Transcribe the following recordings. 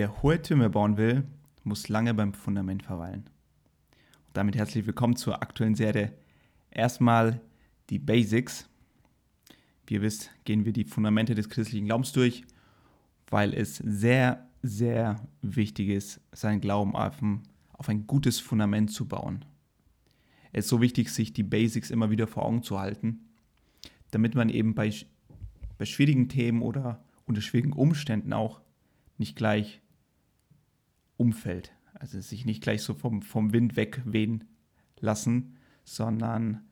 Wer hohe Türme bauen will, muss lange beim Fundament verweilen. Und damit herzlich willkommen zur aktuellen Serie. Erstmal die Basics. Wie ihr wisst, gehen wir die Fundamente des christlichen Glaubens durch, weil es sehr, sehr wichtig ist, seinen Glauben auf ein, gutes Fundament zu bauen. Es ist so wichtig, sich die Basics immer wieder vor Augen zu halten, damit man eben bei, bei schwierigen Themen oder unter schwierigen Umständen auch nicht gleich umfällt. Also sich nicht gleich so vom, vom Wind wegwehen lassen, sondern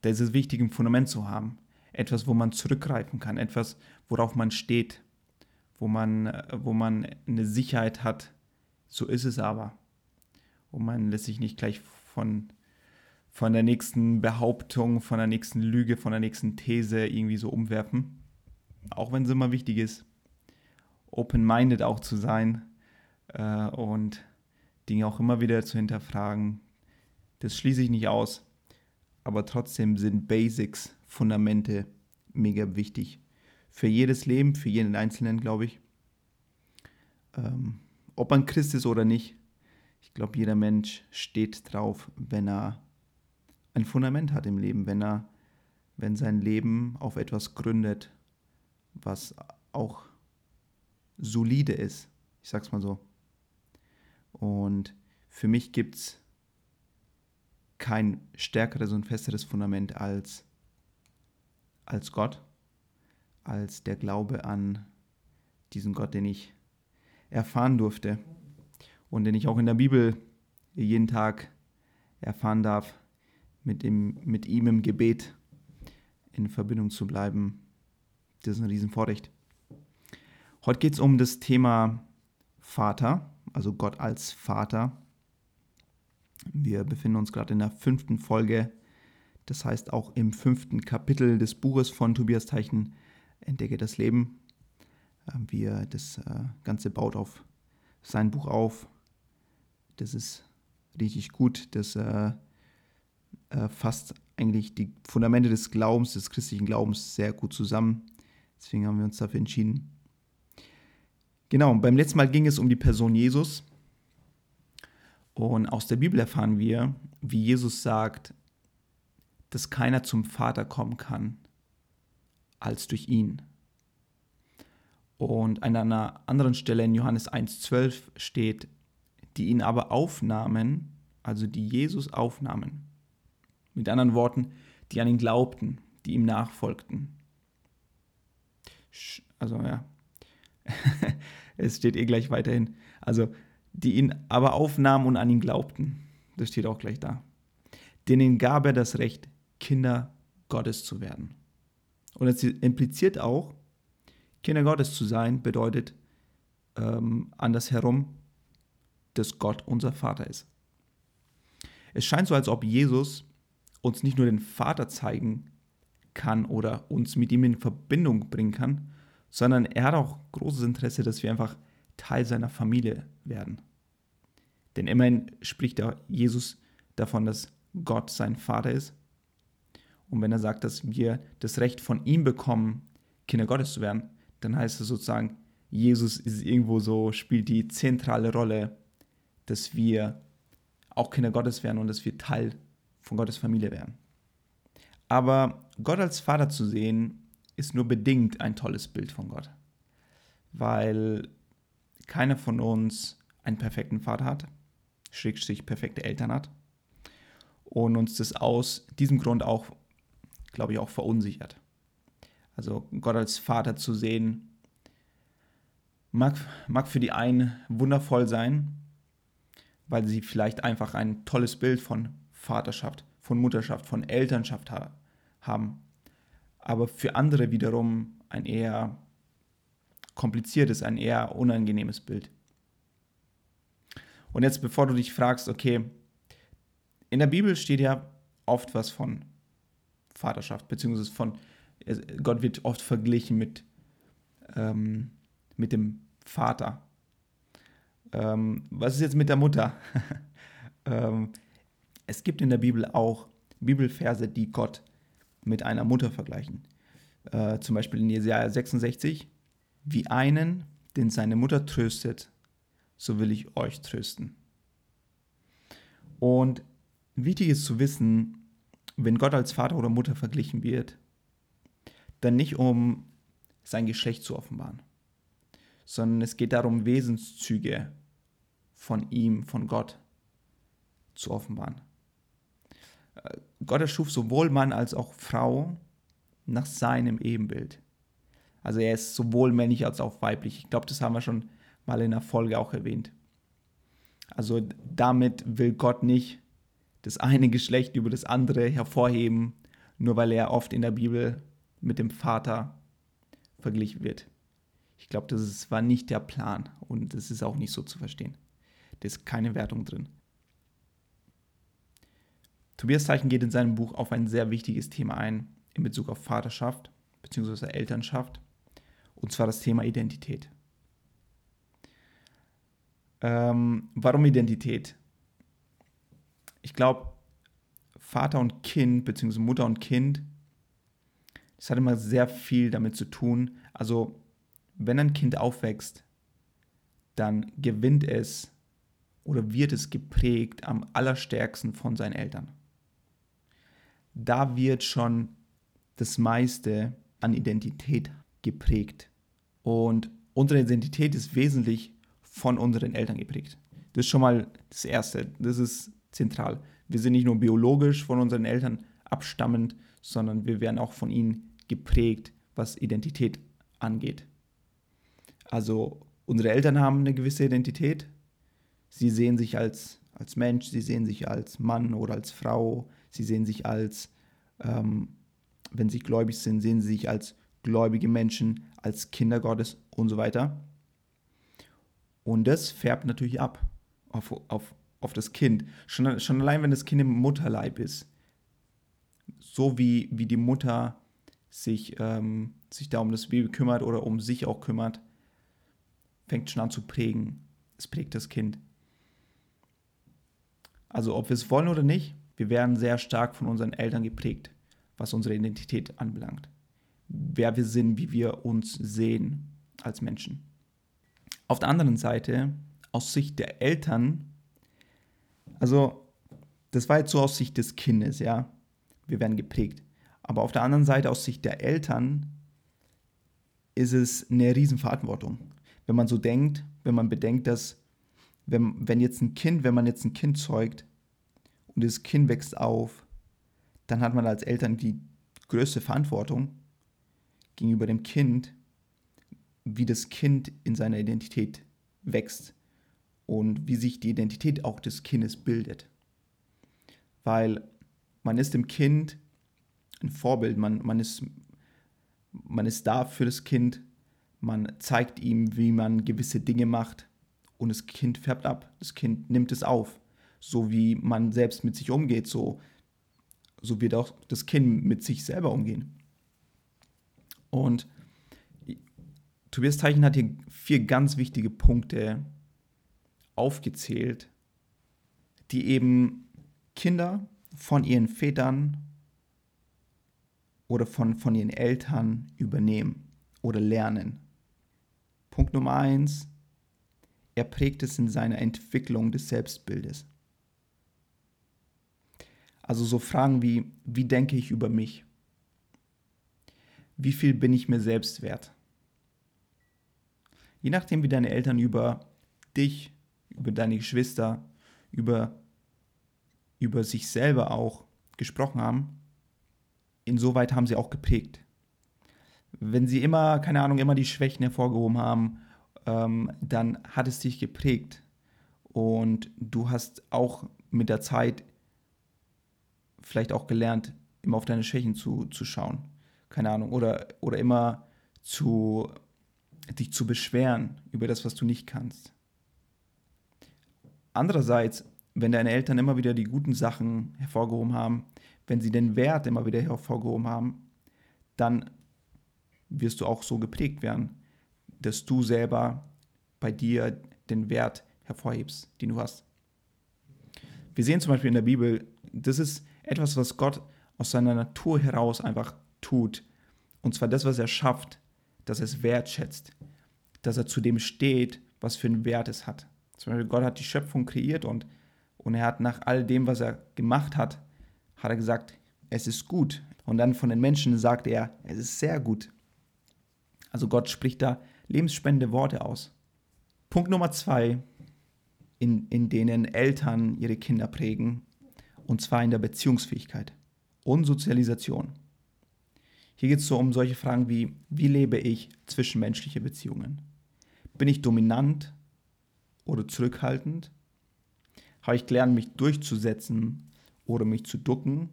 das ist wichtig, ein Fundament zu haben. Etwas, wo man zurückgreifen kann, etwas, worauf man steht, wo man, wo man eine Sicherheit hat. So ist es aber. Und man lässt sich nicht gleich von, von der nächsten Behauptung, von der nächsten Lüge, von der nächsten These irgendwie so umwerfen. Auch wenn es immer wichtig ist open-minded auch zu sein äh, und Dinge auch immer wieder zu hinterfragen. Das schließe ich nicht aus, aber trotzdem sind Basics, Fundamente mega wichtig. Für jedes Leben, für jeden Einzelnen, glaube ich. Ähm, ob man Christ ist oder nicht, ich glaube, jeder Mensch steht drauf, wenn er ein Fundament hat im Leben, wenn er, wenn sein Leben auf etwas gründet, was auch solide ist. Ich sag's mal so. Und für mich gibt es kein stärkeres und festeres Fundament als, als Gott, als der Glaube an diesen Gott, den ich erfahren durfte und den ich auch in der Bibel jeden Tag erfahren darf, mit, dem, mit ihm im Gebet in Verbindung zu bleiben. Das ist ein Riesenvorrecht. Heute geht es um das Thema Vater, also Gott als Vater. Wir befinden uns gerade in der fünften Folge, das heißt auch im fünften Kapitel des Buches von Tobias Teichen, Entdecke das Leben. Ähm, wie er das äh, Ganze baut auf sein Buch auf. Das ist richtig gut. Das äh, fasst eigentlich die Fundamente des Glaubens, des christlichen Glaubens sehr gut zusammen. Deswegen haben wir uns dafür entschieden, Genau, beim letzten Mal ging es um die Person Jesus. Und aus der Bibel erfahren wir, wie Jesus sagt, dass keiner zum Vater kommen kann als durch ihn. Und an einer anderen Stelle in Johannes 1.12 steht, die ihn aber aufnahmen, also die Jesus aufnahmen. Mit anderen Worten, die an ihn glaubten, die ihm nachfolgten. Also ja, es steht eh gleich weiterhin. Also, die ihn aber aufnahmen und an ihn glaubten. Das steht auch gleich da. Denen gab er das Recht, Kinder Gottes zu werden. Und es impliziert auch, Kinder Gottes zu sein, bedeutet ähm, andersherum, dass Gott unser Vater ist. Es scheint so, als ob Jesus uns nicht nur den Vater zeigen kann oder uns mit ihm in Verbindung bringen kann, sondern er hat auch großes Interesse, dass wir einfach Teil seiner Familie werden. Denn immerhin spricht Jesus davon, dass Gott sein Vater ist. Und wenn er sagt, dass wir das Recht von ihm bekommen, Kinder Gottes zu werden, dann heißt es sozusagen, Jesus ist irgendwo so, spielt die zentrale Rolle, dass wir auch Kinder Gottes werden und dass wir Teil von Gottes Familie werden. Aber Gott als Vater zu sehen, ist nur bedingt ein tolles Bild von Gott. Weil keiner von uns einen perfekten Vater hat, schrägstrich perfekte Eltern hat. Und uns das aus diesem Grund auch, glaube ich, auch verunsichert. Also Gott als Vater zu sehen, mag, mag für die einen wundervoll sein, weil sie vielleicht einfach ein tolles Bild von Vaterschaft, von Mutterschaft, von Elternschaft ha haben aber für andere wiederum ein eher kompliziertes, ein eher unangenehmes Bild. Und jetzt, bevor du dich fragst, okay, in der Bibel steht ja oft was von Vaterschaft, beziehungsweise von, Gott wird oft verglichen mit, ähm, mit dem Vater. Ähm, was ist jetzt mit der Mutter? ähm, es gibt in der Bibel auch Bibelverse, die Gott mit einer Mutter vergleichen. Äh, zum Beispiel in Jesaja 66, wie einen, den seine Mutter tröstet, so will ich euch trösten. Und wichtig ist zu wissen, wenn Gott als Vater oder Mutter verglichen wird, dann nicht um sein Geschlecht zu offenbaren, sondern es geht darum, Wesenszüge von ihm, von Gott zu offenbaren. Gott erschuf sowohl Mann als auch Frau nach seinem Ebenbild. Also er ist sowohl männlich als auch weiblich. Ich glaube, das haben wir schon mal in der Folge auch erwähnt. Also damit will Gott nicht das eine Geschlecht über das andere hervorheben, nur weil er oft in der Bibel mit dem Vater verglichen wird. Ich glaube, das war nicht der Plan und es ist auch nicht so zu verstehen. Da ist keine Wertung drin. Tobias Zeichen geht in seinem Buch auf ein sehr wichtiges Thema ein in Bezug auf Vaterschaft bzw. Elternschaft, und zwar das Thema Identität. Ähm, warum Identität? Ich glaube, Vater und Kind, beziehungsweise Mutter und Kind, das hat immer sehr viel damit zu tun. Also, wenn ein Kind aufwächst, dann gewinnt es oder wird es geprägt am allerstärksten von seinen Eltern. Da wird schon das meiste an Identität geprägt. Und unsere Identität ist wesentlich von unseren Eltern geprägt. Das ist schon mal das Erste. Das ist zentral. Wir sind nicht nur biologisch von unseren Eltern abstammend, sondern wir werden auch von ihnen geprägt, was Identität angeht. Also unsere Eltern haben eine gewisse Identität. Sie sehen sich als, als Mensch, sie sehen sich als Mann oder als Frau, sie sehen sich als, ähm, wenn sie gläubig sind, sehen sie sich als gläubige Menschen, als Kinder Gottes und so weiter. Und das färbt natürlich ab auf, auf auf das Kind. Schon, schon allein, wenn das Kind im Mutterleib ist. So wie, wie die Mutter sich, ähm, sich da um das Baby kümmert oder um sich auch kümmert, fängt schon an zu prägen. Es prägt das Kind. Also ob wir es wollen oder nicht, wir werden sehr stark von unseren Eltern geprägt, was unsere Identität anbelangt. Wer wir sind, wie wir uns sehen als Menschen. Auf der anderen Seite, aus Sicht der Eltern, also, das war jetzt so aus Sicht des Kindes, ja. Wir werden geprägt. Aber auf der anderen Seite, aus Sicht der Eltern, ist es eine Riesenverantwortung. Wenn man so denkt, wenn man bedenkt, dass, wenn, wenn jetzt ein Kind, wenn man jetzt ein Kind zeugt und das Kind wächst auf, dann hat man als Eltern die größte Verantwortung gegenüber dem Kind, wie das Kind in seiner Identität wächst und wie sich die Identität auch des Kindes bildet. Weil man ist dem Kind ein Vorbild, man, man, ist, man ist da für das Kind, man zeigt ihm, wie man gewisse Dinge macht und das Kind färbt ab, das Kind nimmt es auf. So wie man selbst mit sich umgeht, so, so wird auch das Kind mit sich selber umgehen. Und Tobias Teichen hat hier vier ganz wichtige Punkte aufgezählt, die eben Kinder von ihren Vätern oder von, von ihren Eltern übernehmen oder lernen. Punkt Nummer eins, er prägt es in seiner Entwicklung des Selbstbildes. Also so Fragen wie, wie denke ich über mich? Wie viel bin ich mir selbst wert? Je nachdem, wie deine Eltern über dich über deine Geschwister, über, über sich selber auch gesprochen haben, insoweit haben sie auch geprägt. Wenn sie immer, keine Ahnung, immer die Schwächen hervorgehoben haben, ähm, dann hat es dich geprägt. Und du hast auch mit der Zeit vielleicht auch gelernt, immer auf deine Schwächen zu, zu schauen. Keine Ahnung. Oder, oder immer zu, dich zu beschweren über das, was du nicht kannst. Andererseits, wenn deine Eltern immer wieder die guten Sachen hervorgehoben haben, wenn sie den Wert immer wieder hervorgehoben haben, dann wirst du auch so geprägt werden, dass du selber bei dir den Wert hervorhebst, den du hast. Wir sehen zum Beispiel in der Bibel, das ist etwas, was Gott aus seiner Natur heraus einfach tut. Und zwar das, was er schafft, dass er es wertschätzt, dass er zu dem steht, was für einen Wert es hat Zum Beispiel Gott hat die Schöpfung kreiert und, und er hat nach all dem, was er gemacht hat, hat er gesagt, es ist gut. Und dann von den Menschen sagt er, es ist sehr gut. Also Gott spricht da lebensspendende Worte aus. Punkt Nummer zwei, in, in denen Eltern ihre Kinder prägen, und zwar in der Beziehungsfähigkeit und Sozialisation. Hier geht es so um solche Fragen wie, wie lebe ich zwischenmenschliche Beziehungen? Bin ich dominant oder zurückhaltend? Habe ich gelernt, mich durchzusetzen oder mich zu ducken?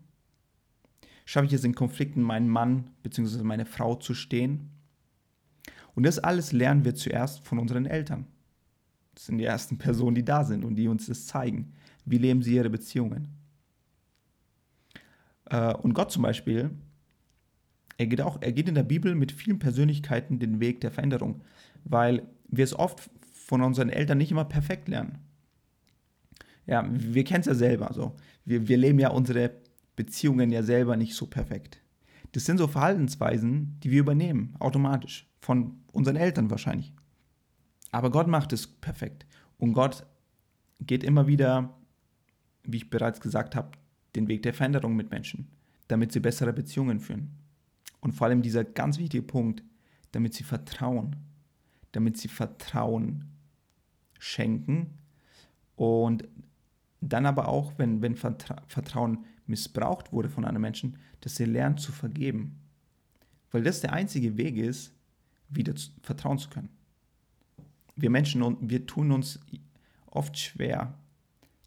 Schaffe ich es in Konflikten, meinen Mann bzw. meine Frau zu stehen? Und das alles lernen wir zuerst von unseren Eltern. Das sind die ersten Personen, die da sind und die uns das zeigen. Wie leben sie ihre Beziehungen? Äh, und Gott zum Beispiel, er geht auch, er geht in der Bibel mit vielen Persönlichkeiten den Weg der Veränderung, weil wir es oft von unseren Eltern nicht immer perfekt lernen. Ja, wir kennen es ja selber. So. Wir, wir leben ja unsere Beziehungen ja selber nicht so perfekt. Das sind so Verhaltensweisen, die wir übernehmen, automatisch, von unseren Eltern wahrscheinlich. Aber Gott macht es perfekt. Und Gott geht immer wieder, wie ich bereits gesagt habe, den Weg der Veränderung mit Menschen, damit sie bessere Beziehungen führen. Und vor allem dieser ganz wichtige Punkt, damit sie vertrauen. Damit sie Vertrauen schenken und dann aber auch, wenn, wenn Vertrauen missbraucht wurde von einem Menschen, dass sie lernen zu vergeben. Weil das der einzige Weg ist, wieder zu, vertrauen zu können. Wir Menschen, wir tun uns oft schwer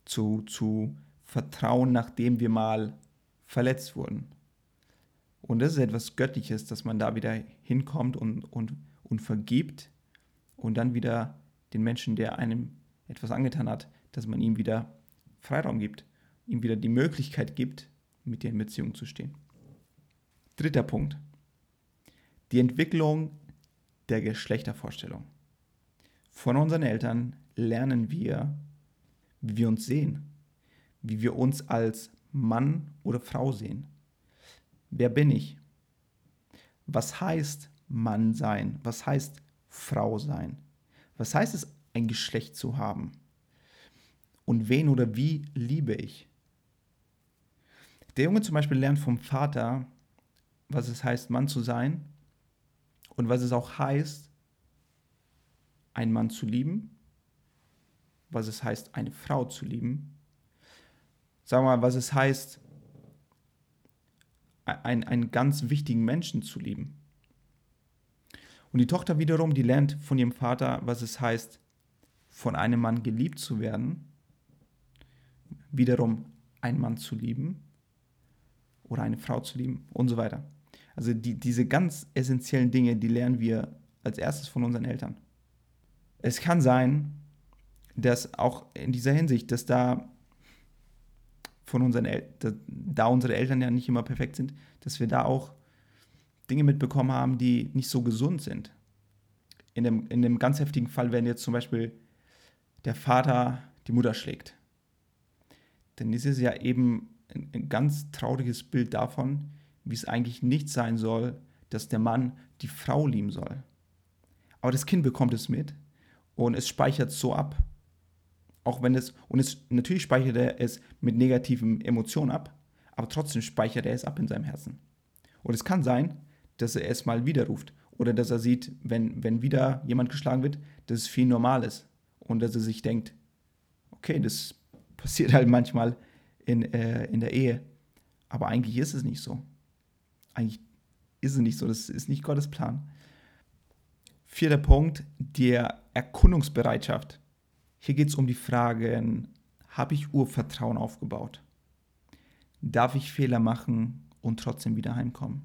zu, zu vertrauen, nachdem wir mal verletzt wurden. Und das ist etwas Göttliches, dass man da wieder hinkommt und, und, und vergibt und dann wieder den Menschen, der einem etwas angetan hat, dass man ihm wieder Freiraum gibt ihm wieder die Möglichkeit gibt, mit dir in Beziehung zu stehen. Dritter Punkt. Die Entwicklung der Geschlechtervorstellung. Von unseren Eltern lernen wir, wie wir uns sehen, wie wir uns als Mann oder Frau sehen. Wer bin ich? Was heißt Mann sein? Was heißt Frau sein? Was heißt es, ein Geschlecht zu haben? Und wen oder wie liebe ich? Der Junge zum Beispiel lernt vom Vater, was es heißt, Mann zu sein und was es auch heißt, einen Mann zu lieben, was es heißt, eine Frau zu lieben, sagen wir mal, was es heißt, ein, einen ganz wichtigen Menschen zu lieben. Und die Tochter wiederum, die lernt von ihrem Vater, was es heißt, von einem Mann geliebt zu werden, wiederum einen Mann zu lieben oder eine Frau zu lieben und so weiter. Also die, diese ganz essentiellen Dinge, die lernen wir als erstes von unseren Eltern. Es kann sein, dass auch in dieser Hinsicht, dass da von unseren El da unsere Eltern ja nicht immer perfekt sind, dass wir da auch Dinge mitbekommen haben, die nicht so gesund sind. In dem, in dem ganz heftigen Fall, wenn jetzt zum Beispiel der Vater die Mutter schlägt, dann ist es ja eben ein, ein ganz trauriges Bild davon, wie es eigentlich nicht sein soll, dass der Mann die Frau lieben soll. Aber das Kind bekommt es mit und es speichert so ab. Auch wenn es, und es, natürlich speichert er es mit negativen Emotionen ab, aber trotzdem speichert er es ab in seinem Herzen. Und es kann sein, dass er es mal wieder ruft oder dass er sieht, wenn, wenn wieder jemand geschlagen wird, dass es viel normal ist und dass er sich denkt, okay, das passiert halt manchmal in, äh, in der Ehe. Aber eigentlich ist es nicht so. Eigentlich ist es nicht so. Das ist nicht Gottes Plan. Vierter Punkt, die Erkundungsbereitschaft. Hier geht es um die Fragen, habe ich Urvertrauen aufgebaut? Darf ich Fehler machen und trotzdem wieder heimkommen?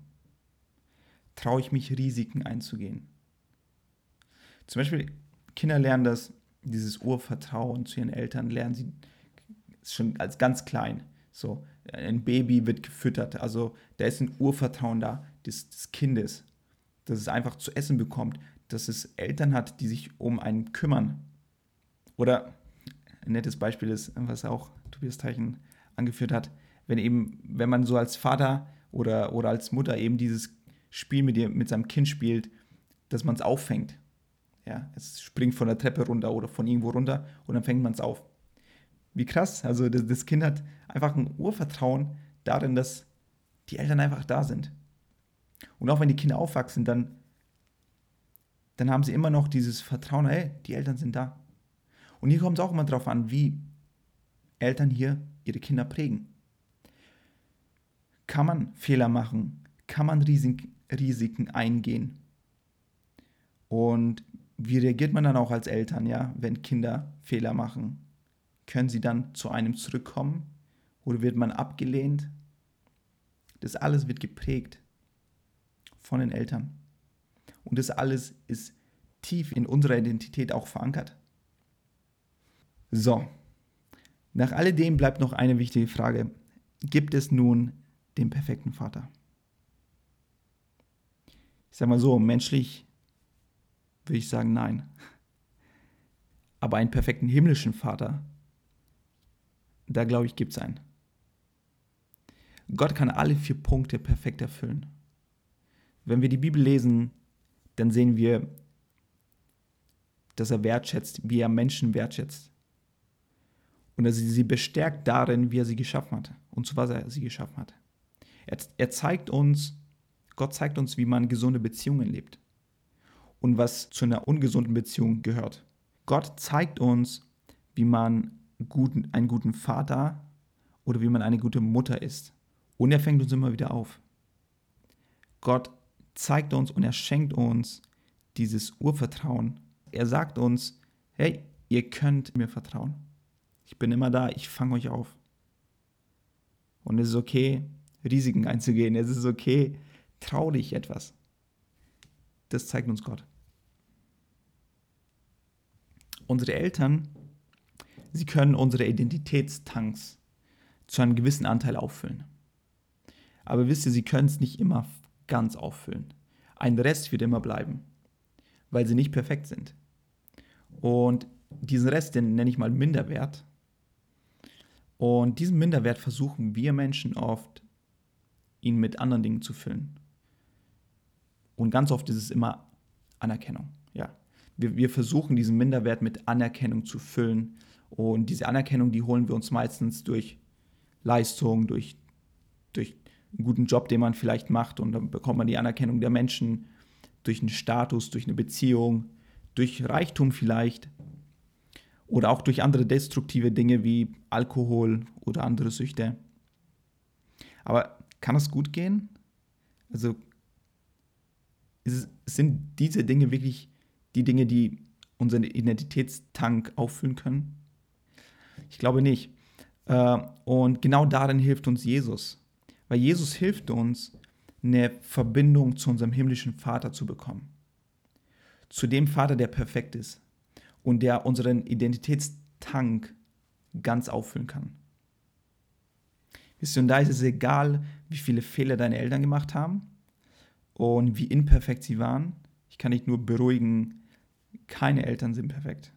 Traue ich mich, Risiken einzugehen? Zum Beispiel, Kinder lernen das, dieses Urvertrauen zu ihren Eltern, lernen sie schon als ganz klein. So, ein Baby wird gefüttert. Also da ist ein Urvertrauen da des, des Kindes, dass es einfach zu essen bekommt, dass es Eltern hat, die sich um einen kümmern. Oder ein nettes Beispiel ist, was auch Tobias Teichen angeführt hat, wenn eben, wenn man so als Vater oder, oder als Mutter eben dieses Spiel mit, ihr, mit seinem Kind spielt, dass man es auffängt. Ja, es springt von der Treppe runter oder von irgendwo runter und dann fängt man es auf. Wie krass. Also das, das Kind hat einfach ein Urvertrauen darin, dass die Eltern einfach da sind. Und auch wenn die Kinder aufwachsen, dann, dann haben sie immer noch dieses Vertrauen, hey, die Eltern sind da. Und hier kommt es auch immer darauf an, wie Eltern hier ihre Kinder prägen. Kann man Fehler machen? Kann man Risiken eingehen? Und wie reagiert man dann auch als Eltern, ja, wenn Kinder Fehler machen? Können sie dann zu einem zurückkommen oder wird man abgelehnt? Das alles wird geprägt von den Eltern. Und das alles ist tief in unserer Identität auch verankert. So, nach alledem bleibt noch eine wichtige Frage. Gibt es nun den perfekten Vater? Ich sage mal so, menschlich würde ich sagen nein. Aber einen perfekten himmlischen Vater, da glaube ich, gibt es einen. Gott kann alle vier Punkte perfekt erfüllen. Wenn wir die Bibel lesen, dann sehen wir, dass er wertschätzt, wie er Menschen wertschätzt. Und er sie bestärkt darin, wie er sie geschaffen hat und zu was er sie geschaffen hat. Er, er zeigt uns, Gott zeigt uns, wie man gesunde Beziehungen lebt und was zu einer ungesunden Beziehung gehört. Gott zeigt uns, wie man guten, einen guten Vater oder wie man eine gute Mutter ist. Und er fängt uns immer wieder auf. Gott zeigt uns und er schenkt uns dieses Urvertrauen. Er sagt uns, hey, ihr könnt mir vertrauen. Ich bin immer da, ich fange euch auf. Und es ist okay, Risiken einzugehen. Es ist okay, trau dich etwas. Das zeigt uns Gott. Unsere Eltern, sie können unsere Identitätstanks zu einem gewissen Anteil auffüllen. Aber wisst ihr, sie können es nicht immer ganz auffüllen. Ein Rest wird immer bleiben, weil sie nicht perfekt sind. Und diesen Rest, den nenne ich mal Minderwert. Und diesen Minderwert versuchen wir Menschen oft, ihn mit anderen Dingen zu füllen. Und ganz oft ist es immer Anerkennung. Ja. Wir, wir versuchen diesen Minderwert mit Anerkennung zu füllen. Und diese Anerkennung, die holen wir uns meistens durch Leistung, durch, durch einen guten Job, den man vielleicht macht und dann bekommt man die Anerkennung der Menschen durch einen Status, durch eine Beziehung, durch Reichtum vielleicht oder auch durch andere destruktive Dinge wie Alkohol oder andere Süchte. Aber kann das gut gehen? Also sind diese Dinge wirklich die Dinge, die unseren Identitätstank auffüllen können? Ich glaube nicht. Äh, und genau darin hilft uns Jesus. Weil Jesus hilft uns, eine Verbindung zu unserem himmlischen Vater zu bekommen. Zu dem Vater, der perfekt ist und der unseren Identitätstank ganz auffüllen kann. Wisst ihr, und da ist es egal, wie viele Fehler deine Eltern gemacht haben und wie imperfekt sie waren. Ich kann dich nur beruhigen, keine Eltern sind perfekt.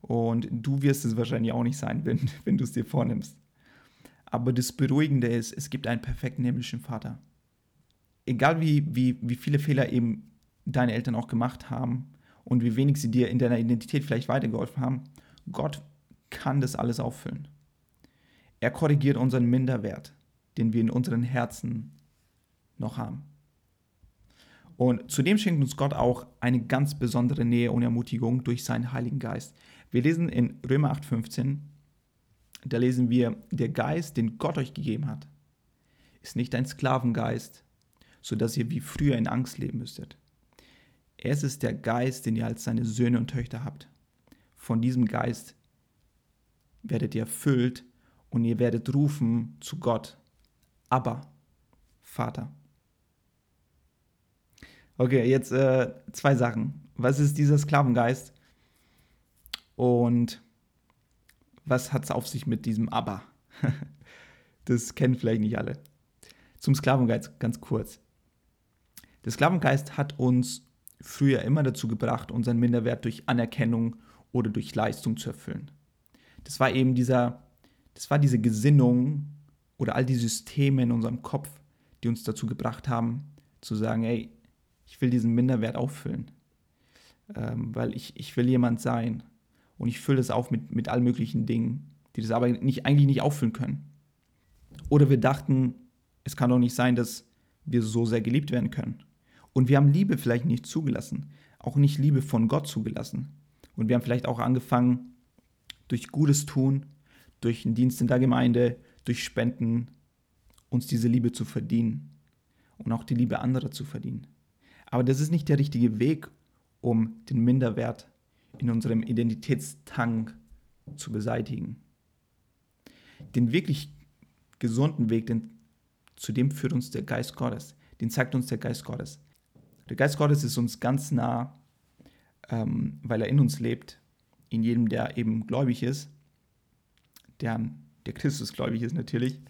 Und du wirst es wahrscheinlich auch nicht sein, wenn, wenn du es dir vornimmst. Aber das Beruhigende ist, es gibt einen perfekten himmlischen Vater. Egal wie, wie, wie viele Fehler eben deine Eltern auch gemacht haben und wie wenig sie dir in deiner Identität vielleicht weitergeholfen haben, Gott kann das alles auffüllen. Er korrigiert unseren Minderwert, den wir in unseren Herzen noch haben. Und zudem schenkt uns Gott auch eine ganz besondere Nähe und Ermutigung durch seinen Heiligen Geist. Wir lesen in Römer 8,15, da lesen wir, der Geist, den Gott euch gegeben hat, ist nicht ein Sklavengeist, sodass ihr wie früher in Angst leben müsstet. Es ist der Geist, den ihr als seine Söhne und Töchter habt. Von diesem Geist werdet ihr erfüllt und ihr werdet rufen zu Gott, aber Vater. Okay, jetzt äh, zwei Sachen. Was ist dieser Sklavengeist? Und was hat es auf sich mit diesem Aber? das kennen vielleicht nicht alle. Zum Sklavengeist ganz kurz. Der Sklavengeist hat uns früher immer dazu gebracht, unseren Minderwert durch Anerkennung oder durch Leistung zu erfüllen. Das war eben dieser, das war diese Gesinnung oder all die Systeme in unserem Kopf, die uns dazu gebracht haben, zu sagen, ey, ich will diesen Minderwert auffüllen. ähm, weil ich, ich will jemand sein. Und ich fülle das auf mit, mit allen möglichen Dingen, die das aber nicht, eigentlich nicht auffüllen können. Oder wir dachten, es kann doch nicht sein, dass wir so sehr geliebt werden können. Und wir haben Liebe vielleicht nicht zugelassen, auch nicht Liebe von Gott zugelassen. Und wir haben vielleicht auch angefangen, durch Gutes tun, durch einen Dienst in der Gemeinde, durch Spenden, uns diese Liebe zu verdienen und auch die Liebe anderer zu verdienen. Aber das ist nicht der richtige Weg, um den Minderwert in unserem Identitätstank zu beseitigen. Den wirklich gesunden Weg, den, zu dem führt uns der Geist Gottes. Den zeigt uns der Geist Gottes. Der Geist Gottes ist uns ganz nah, ähm, weil er in uns lebt, in jedem, der eben gläubig ist, der, der Christus gläubig ist natürlich.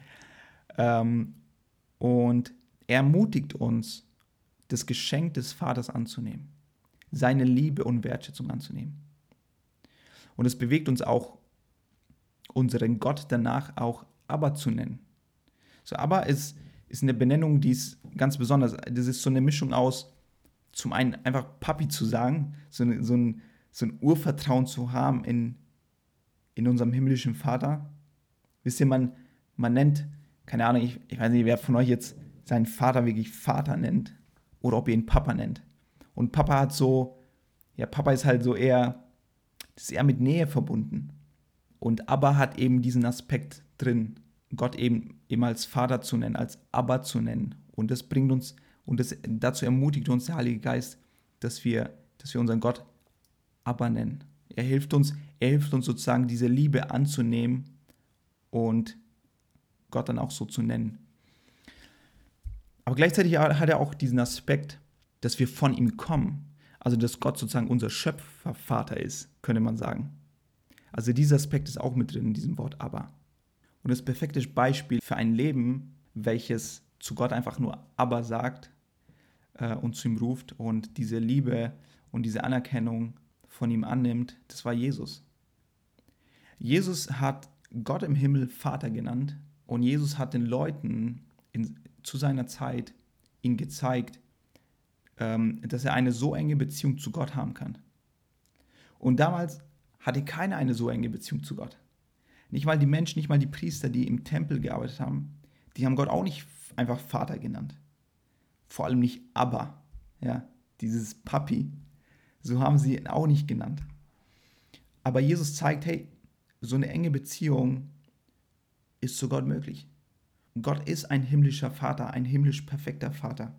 Ähm, und er ermutigt uns, das Geschenk des Vaters anzunehmen, seine Liebe und Wertschätzung anzunehmen. Und es bewegt uns auch, unseren Gott danach auch Abba zu nennen. So, Abba ist, ist eine Benennung, die ist ganz besonders. Das ist so eine Mischung aus, zum einen einfach Papi zu sagen, so, so, ein, so ein Urvertrauen zu haben in, in unserem himmlischen Vater. Wisst ihr, man, man nennt, keine Ahnung, ich, ich weiß nicht, wer von euch jetzt seinen Vater wirklich Vater nennt oder ob ihr ihn Papa nennt. Und Papa hat so, ja, Papa ist halt so eher, ist eher mit Nähe verbunden. Und Abba hat eben diesen Aspekt drin, Gott eben, eben als Vater zu nennen, als Abba zu nennen. Und das bringt uns, und das, dazu ermutigt uns der Heilige Geist, dass wir, dass wir unseren Gott Abba nennen. Er hilft uns, er hilft uns sozusagen, diese Liebe anzunehmen und Gott dann auch so zu nennen. Aber gleichzeitig hat er auch diesen Aspekt, dass wir von ihm kommen. Also, dass Gott sozusagen unser Schöpfervater ist, könnte man sagen. Also, dieser Aspekt ist auch mit drin in diesem Wort aber. Und das perfekte Beispiel für ein Leben, welches zu Gott einfach nur aber sagt äh, und zu ihm ruft und diese Liebe und diese Anerkennung von ihm annimmt, das war Jesus. Jesus hat Gott im Himmel Vater genannt und Jesus hat den Leuten in, zu seiner Zeit ihm gezeigt, ähm, dass er eine so enge Beziehung zu Gott haben kann. Und damals hatte keiner eine so enge Beziehung zu Gott. Nicht mal die Menschen, nicht mal die Priester, die im Tempel gearbeitet haben, die haben Gott auch nicht einfach Vater genannt. Vor allem nicht Abba, ja, dieses Papi. So haben sie ihn auch nicht genannt. Aber Jesus zeigt, hey, so eine enge Beziehung ist zu Gott möglich. Gott ist ein himmlischer Vater, ein himmlisch perfekter Vater.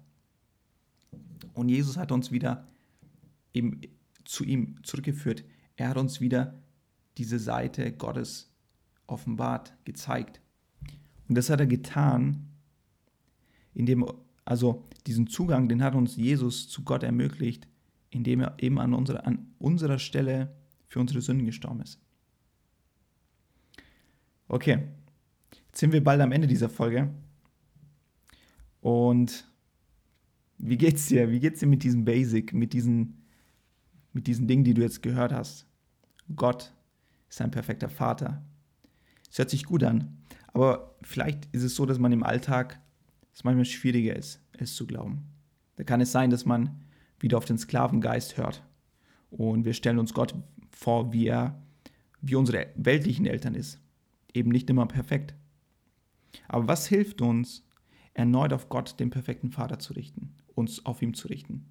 Und Jesus hat uns wieder eben zu ihm zurückgeführt. Er hat uns wieder diese Seite Gottes offenbart, gezeigt. Und das hat er getan, indem, also diesen Zugang, den hat uns Jesus zu Gott ermöglicht, indem er eben an unserer, an unserer Stelle für unsere Sünden gestorben ist. Okay, Jetzt sind wir bald am Ende dieser Folge. Und wie geht's dir? Wie geht's dir mit diesem Basic, mit diesen, mit diesen Dingen, die du jetzt gehört hast? Gott ist ein perfekter Vater. Es hört sich gut an, aber vielleicht ist es so, dass man im Alltag es manchmal schwieriger ist, es zu glauben. Da kann es sein, dass man wieder auf den Sklavengeist hört und wir stellen uns Gott vor, wie er, wie unsere weltlichen Eltern ist. Eben nicht immer perfekt. Aber was hilft uns, erneut auf Gott, den perfekten Vater, zu richten, uns auf ihm zu richten?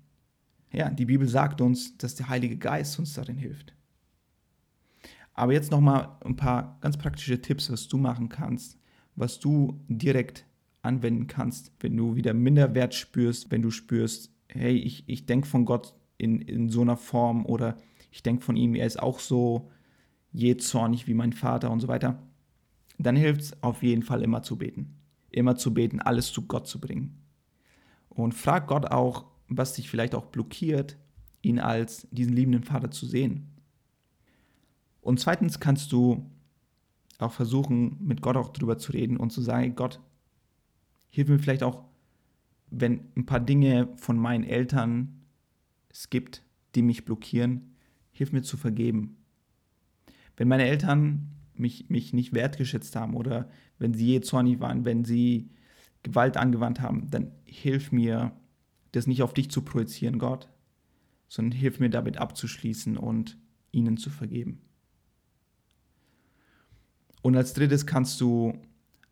Ja, die Bibel sagt uns, dass der Heilige Geist uns darin hilft. Aber jetzt nochmal ein paar ganz praktische Tipps, was du machen kannst, was du direkt anwenden kannst, wenn du wieder Minderwert spürst, wenn du spürst, hey, ich, ich denke von Gott in, in so einer Form oder ich denke von ihm, er ist auch so jähzornig wie mein Vater und so weiter dann hilft es auf jeden Fall immer zu beten. Immer zu beten, alles zu Gott zu bringen. Und frag Gott auch, was dich vielleicht auch blockiert, ihn als diesen liebenden Vater zu sehen. Und zweitens kannst du auch versuchen, mit Gott auch drüber zu reden und zu sagen, Gott, hilf mir vielleicht auch, wenn ein paar Dinge von meinen Eltern es gibt, die mich blockieren, hilf mir zu vergeben. Wenn meine Eltern mich, mich nicht wertgeschätzt haben oder wenn sie je zornig waren, wenn sie Gewalt angewandt haben, dann hilf mir, das nicht auf dich zu projizieren, Gott, sondern hilf mir damit abzuschließen und ihnen zu vergeben. Und als drittes kannst du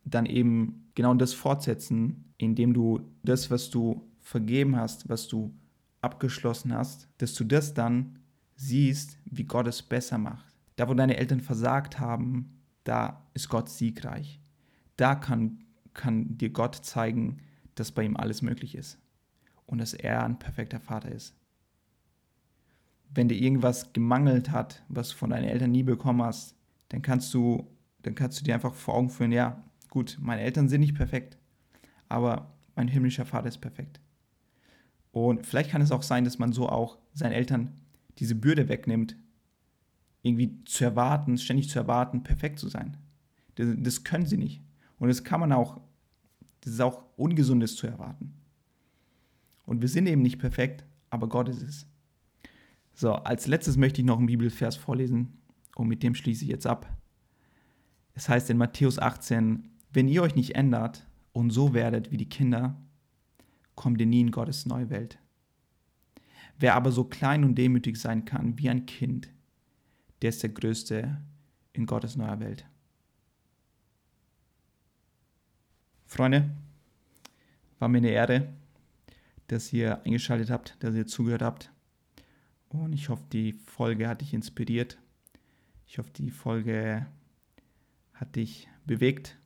dann eben genau das fortsetzen, indem du das, was du vergeben hast, was du abgeschlossen hast, dass du das dann siehst, wie Gott es besser macht. Da, wo deine Eltern versagt haben, da ist Gott siegreich. Da kann, kann dir Gott zeigen, dass bei ihm alles möglich ist und dass er ein perfekter Vater ist. Wenn dir irgendwas gemangelt hat, was du von deinen Eltern nie bekommen hast, dann kannst du, dann kannst du dir einfach vor Augen führen, ja, gut, meine Eltern sind nicht perfekt, aber mein himmlischer Vater ist perfekt. Und vielleicht kann es auch sein, dass man so auch seinen Eltern diese Bürde wegnimmt, irgendwie zu erwarten, ständig zu erwarten, perfekt zu sein. Das, das können sie nicht. Und das kann man auch, das ist auch ungesundes zu erwarten. Und wir sind eben nicht perfekt, aber Gott ist es. So, als letztes möchte ich noch einen Bibelvers vorlesen und mit dem schließe ich jetzt ab. Es heißt in Matthäus 18, wenn ihr euch nicht ändert und so werdet wie die Kinder, kommt ihr nie in Gottes neue Welt. Wer aber so klein und demütig sein kann wie ein Kind, der ist der Größte in Gottes neuer Welt. Freunde, war mir eine Ehre, dass ihr eingeschaltet habt, dass ihr zugehört habt. Und ich hoffe, die Folge hat dich inspiriert. Ich hoffe, die Folge hat dich bewegt.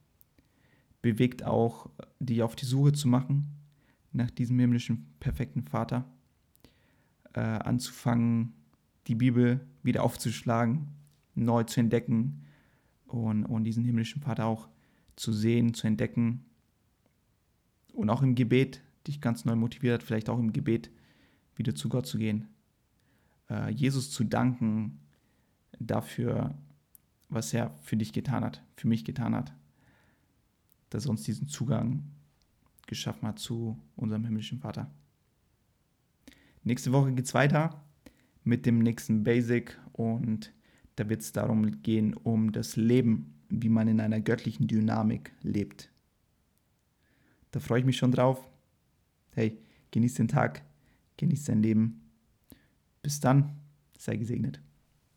Bewegt auch, dich auf die Suche zu machen nach diesem himmlischen perfekten Vater. Äh, anzufangen, die Bibel wieder aufzuschlagen, neu zu entdecken und, und diesen himmlischen Vater auch zu sehen, zu entdecken. Und auch im Gebet dich ganz neu motiviert vielleicht auch im Gebet wieder zu Gott zu gehen. Äh, Jesus zu danken dafür, was er für dich getan hat, für mich getan hat. Dass er uns diesen Zugang geschaffen hat zu unserem himmlischen Vater. Nächste Woche geht es weiter mit dem nächsten Basic und da wird es darum gehen, um das Leben, wie man in einer göttlichen Dynamik lebt. Da freue ich mich schon drauf. Hey, genieß den Tag, genieß dein Leben. Bis dann, sei gesegnet.